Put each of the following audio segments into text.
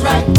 Oh,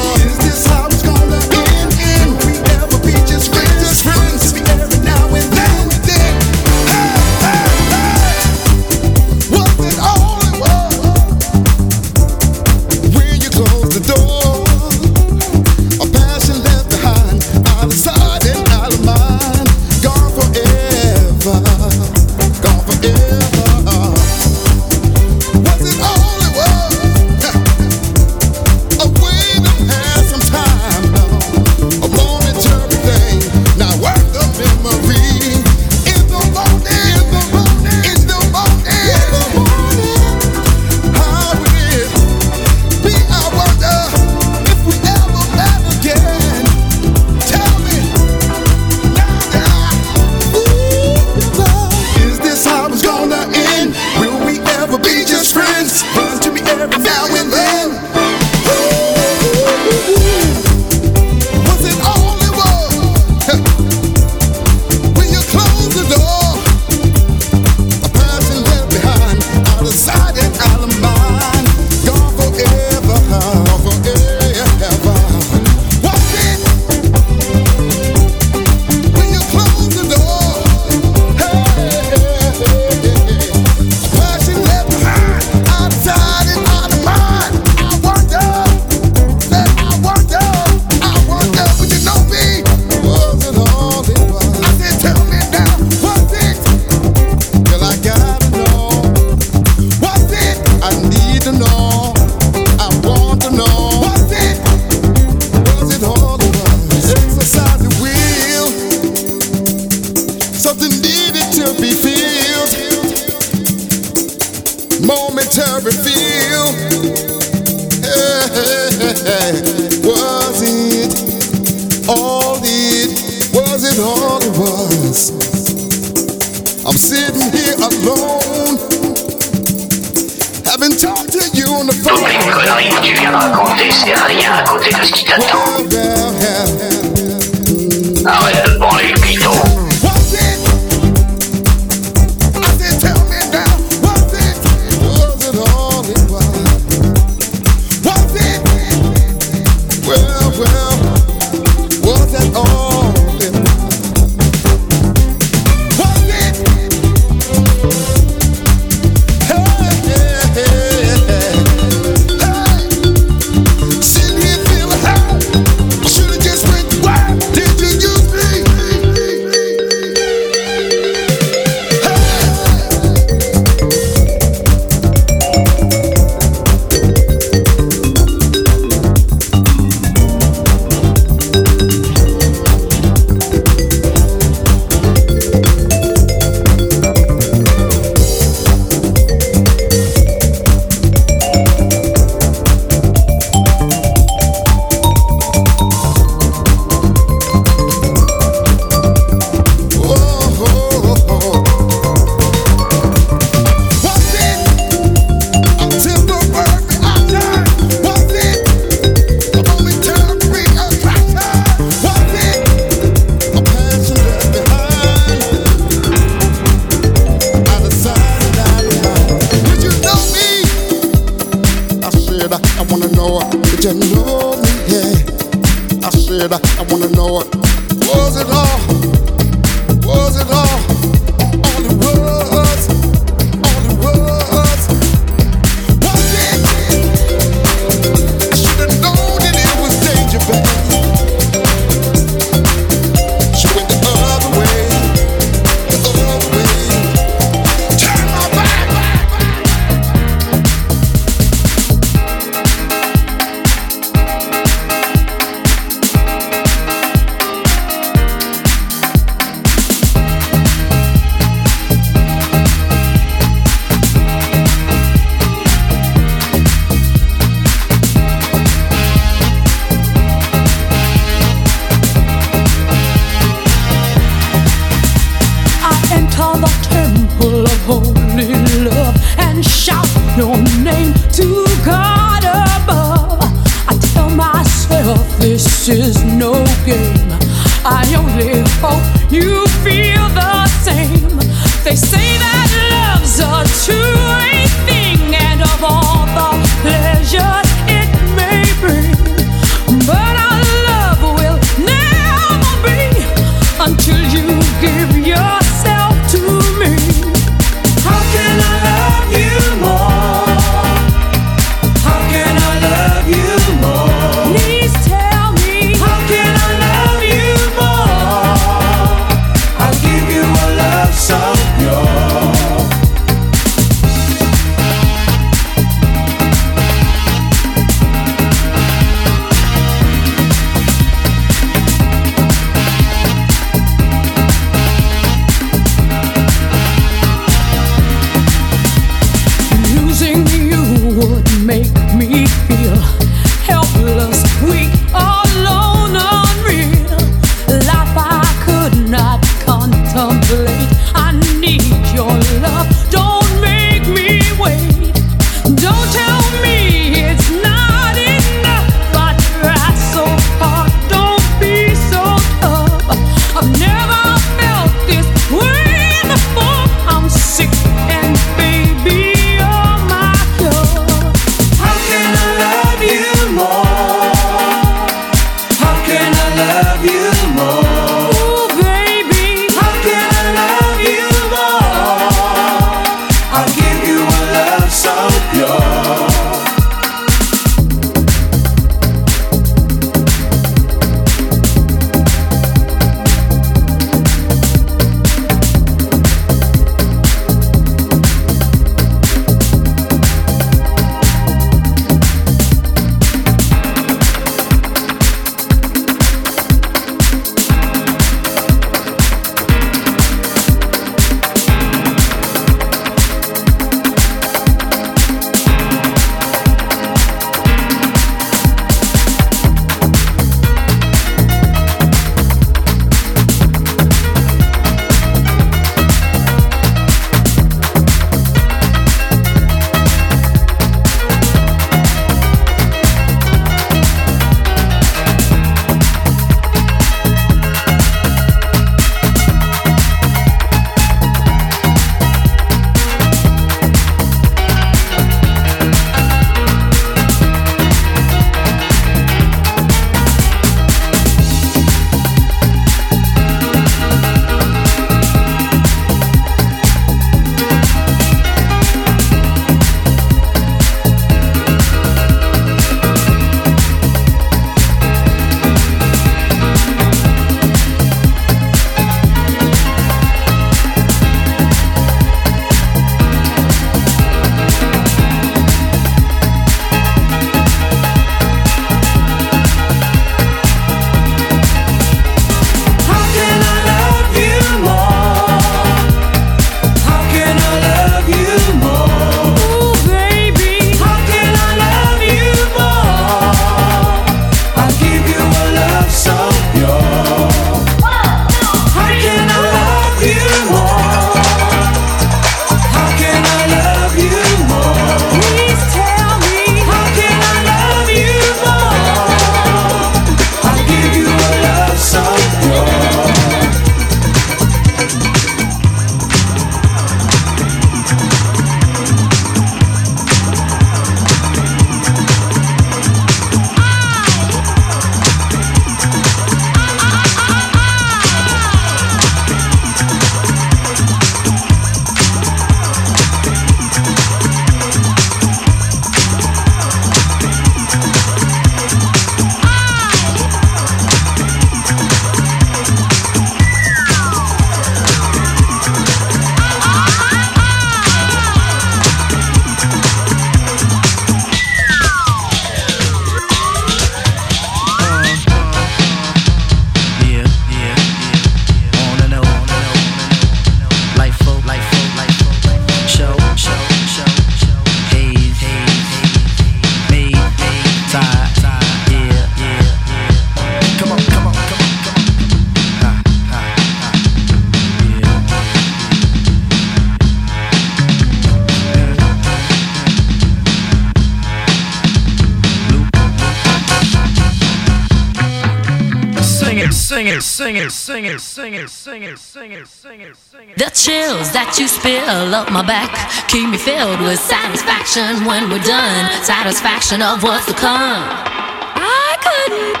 sing it, sing it, sing it, sing it, sing it, sing it, sing it. The chills that you spill up my back keep me filled with satisfaction when we're done. Satisfaction of what's to come. I couldn't,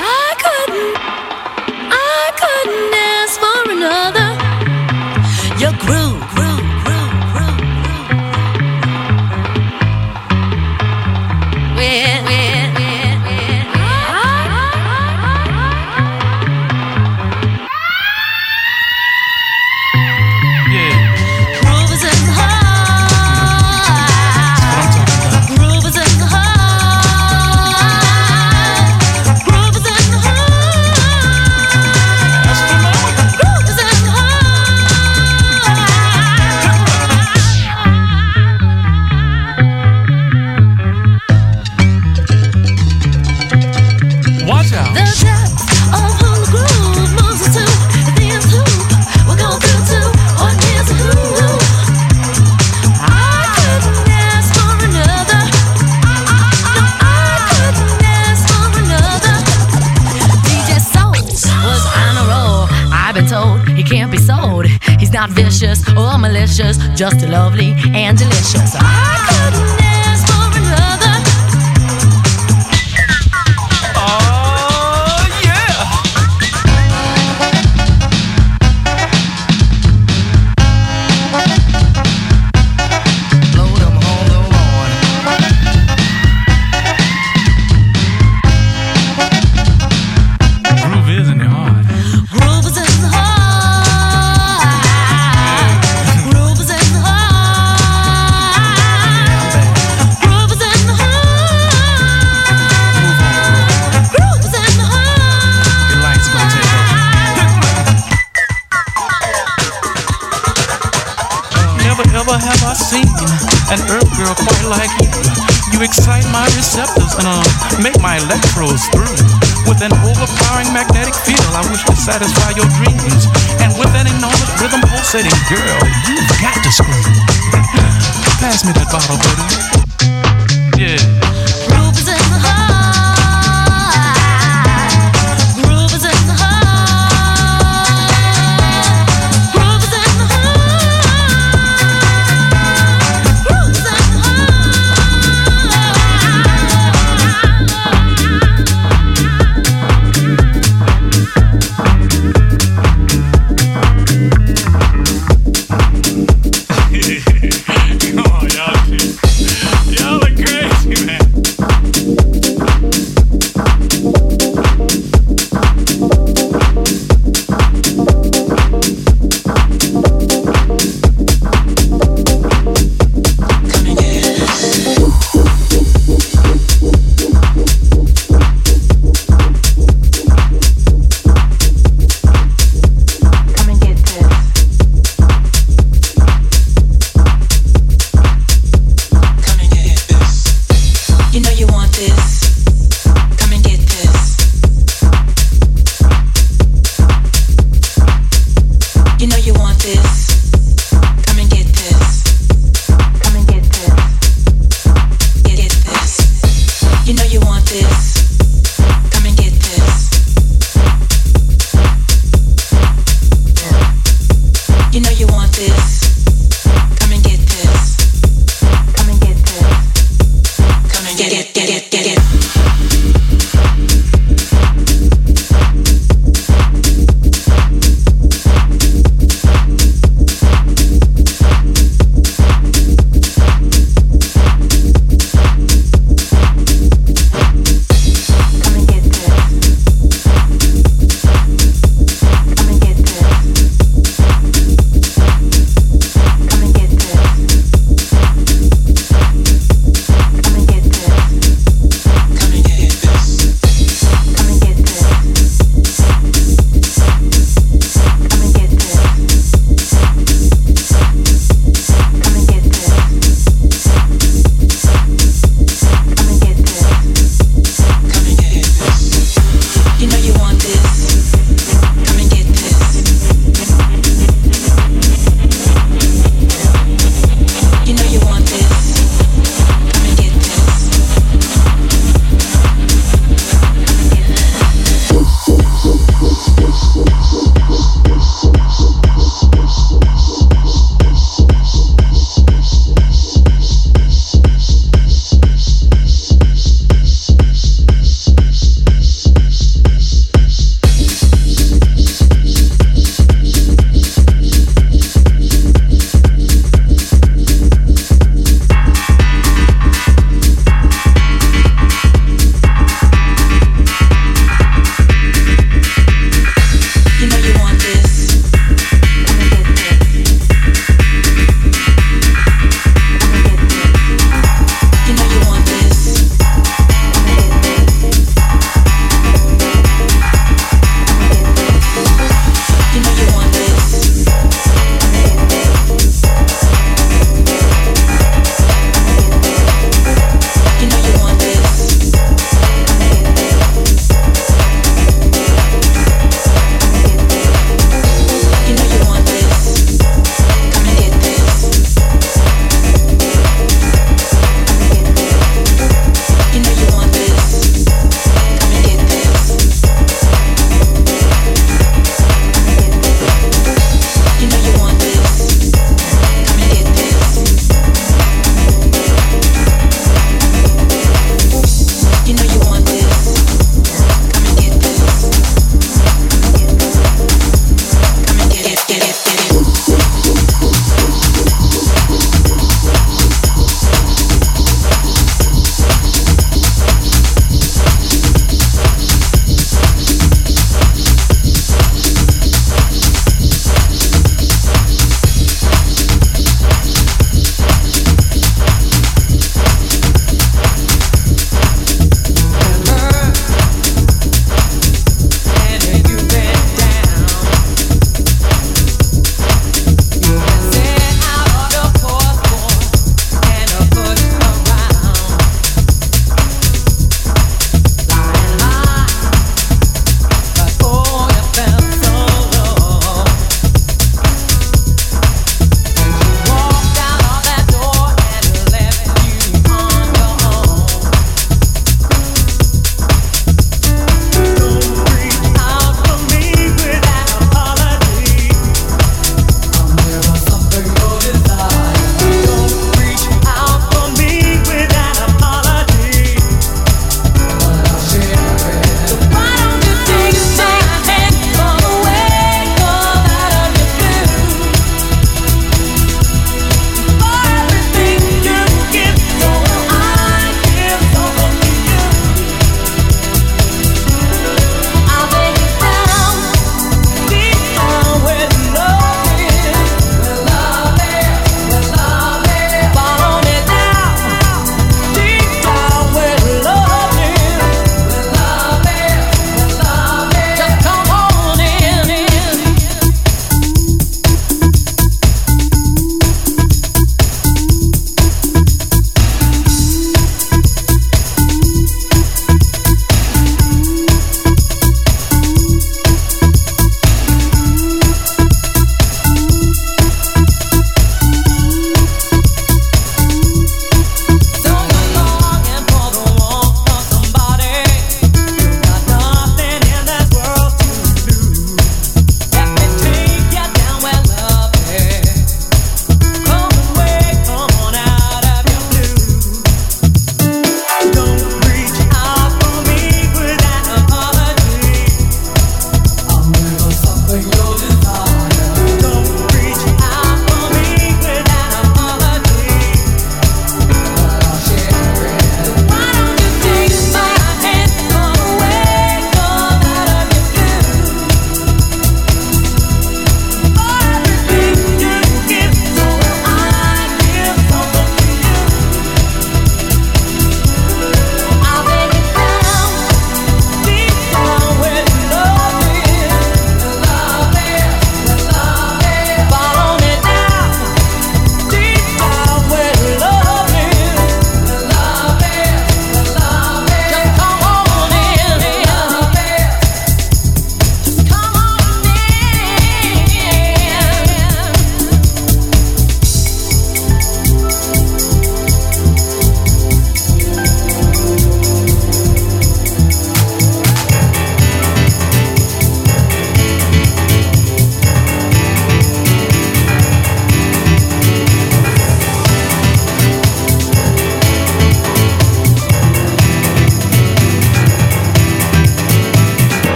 I couldn't, I couldn't ask for another. Your groove, groove, groove, groove, groove. Vicious or oh, malicious, just lovely and delicious. Uh, make my electrodes through. With an overpowering magnetic field, I wish to satisfy your dreams. And with that enormous rhythm pulsating, girl, you've got to scream. Pass me that bottle, buddy.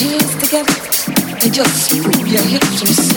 Hands together and just move your hips from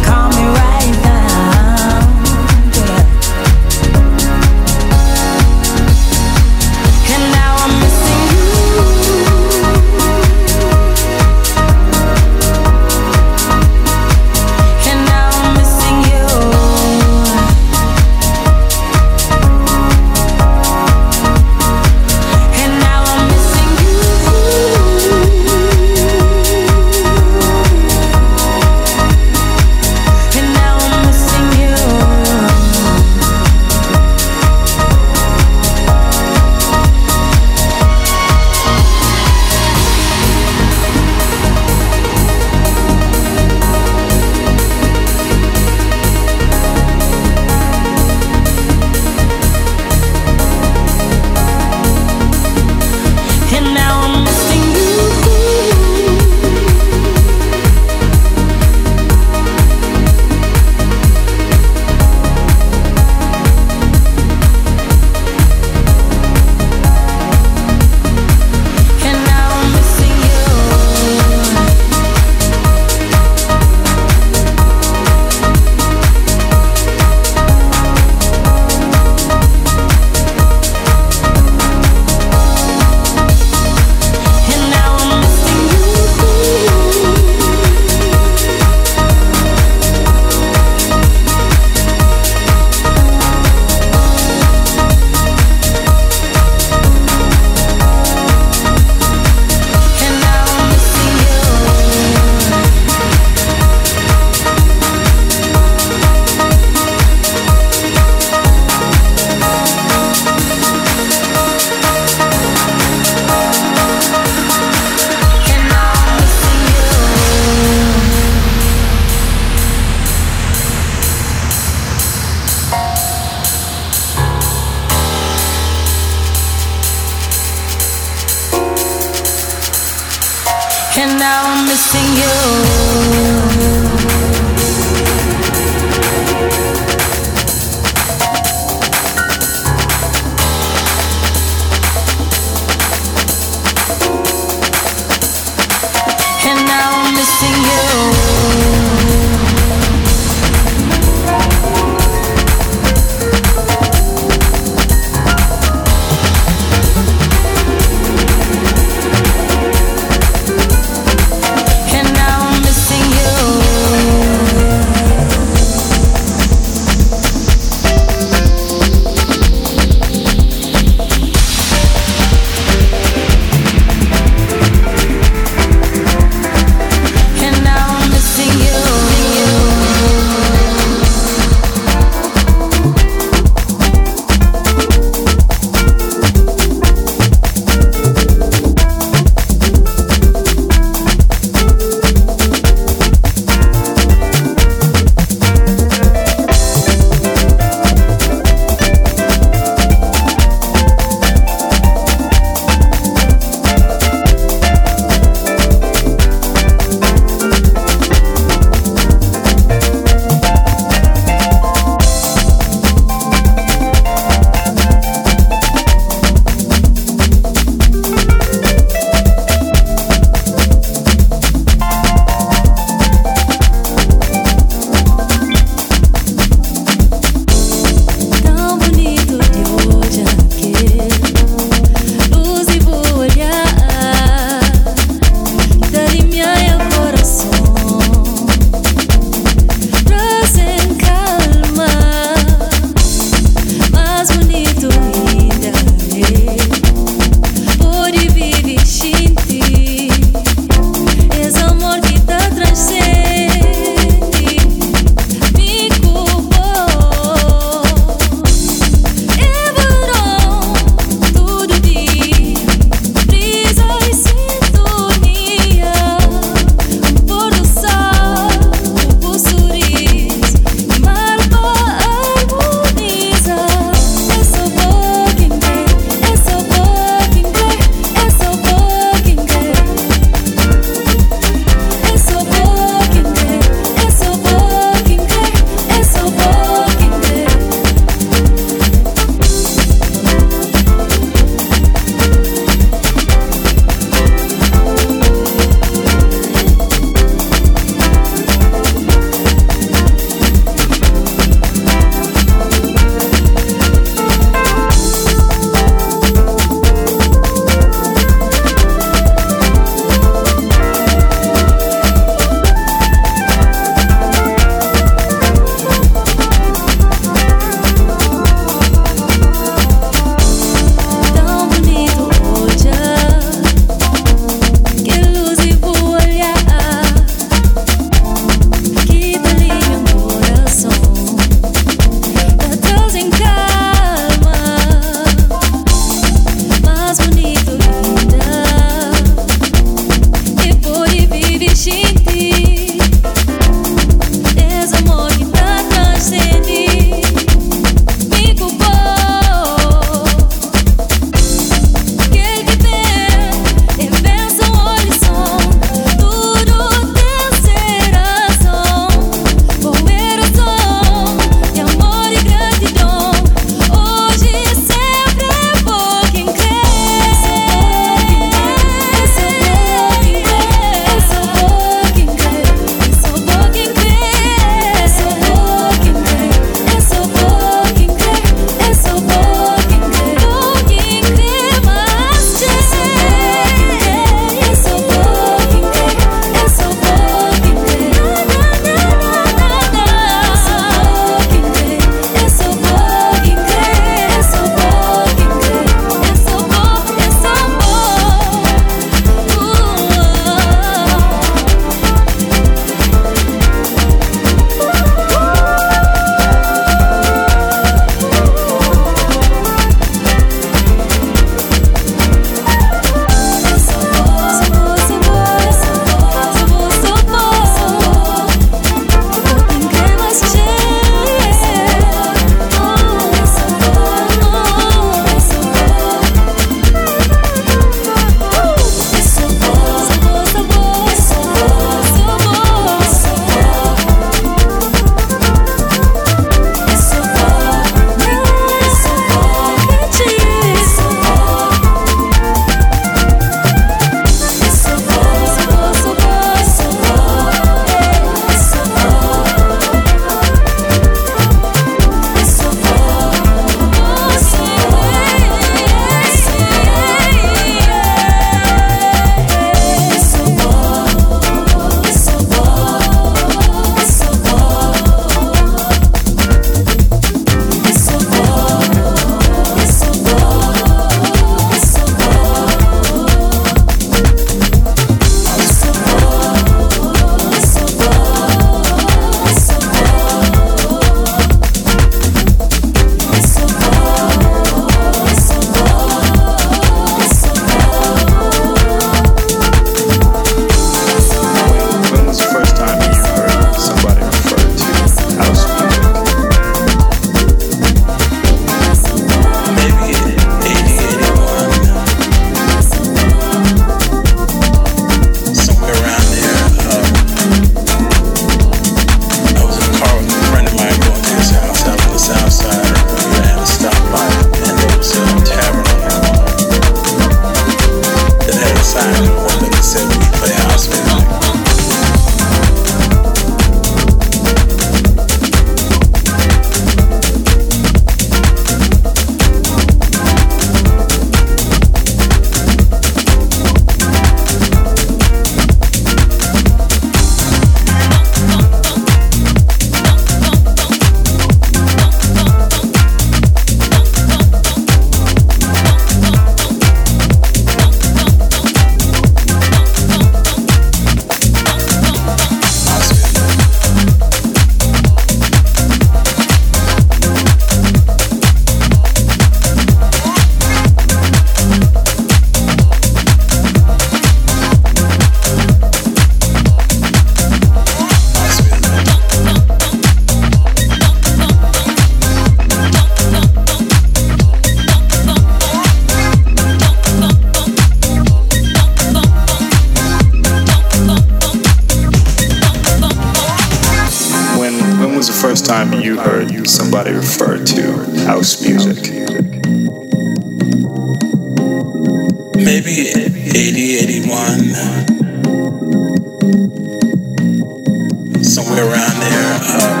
around there. Um,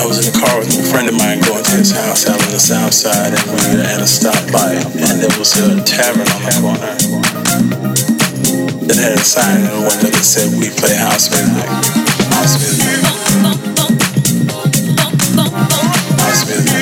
I was in the car with a friend of mine going to his house out on the south side, and we were at a stoplight, and there was a tavern on the corner that had a sign in the window that said, "We play house music." House music. House music.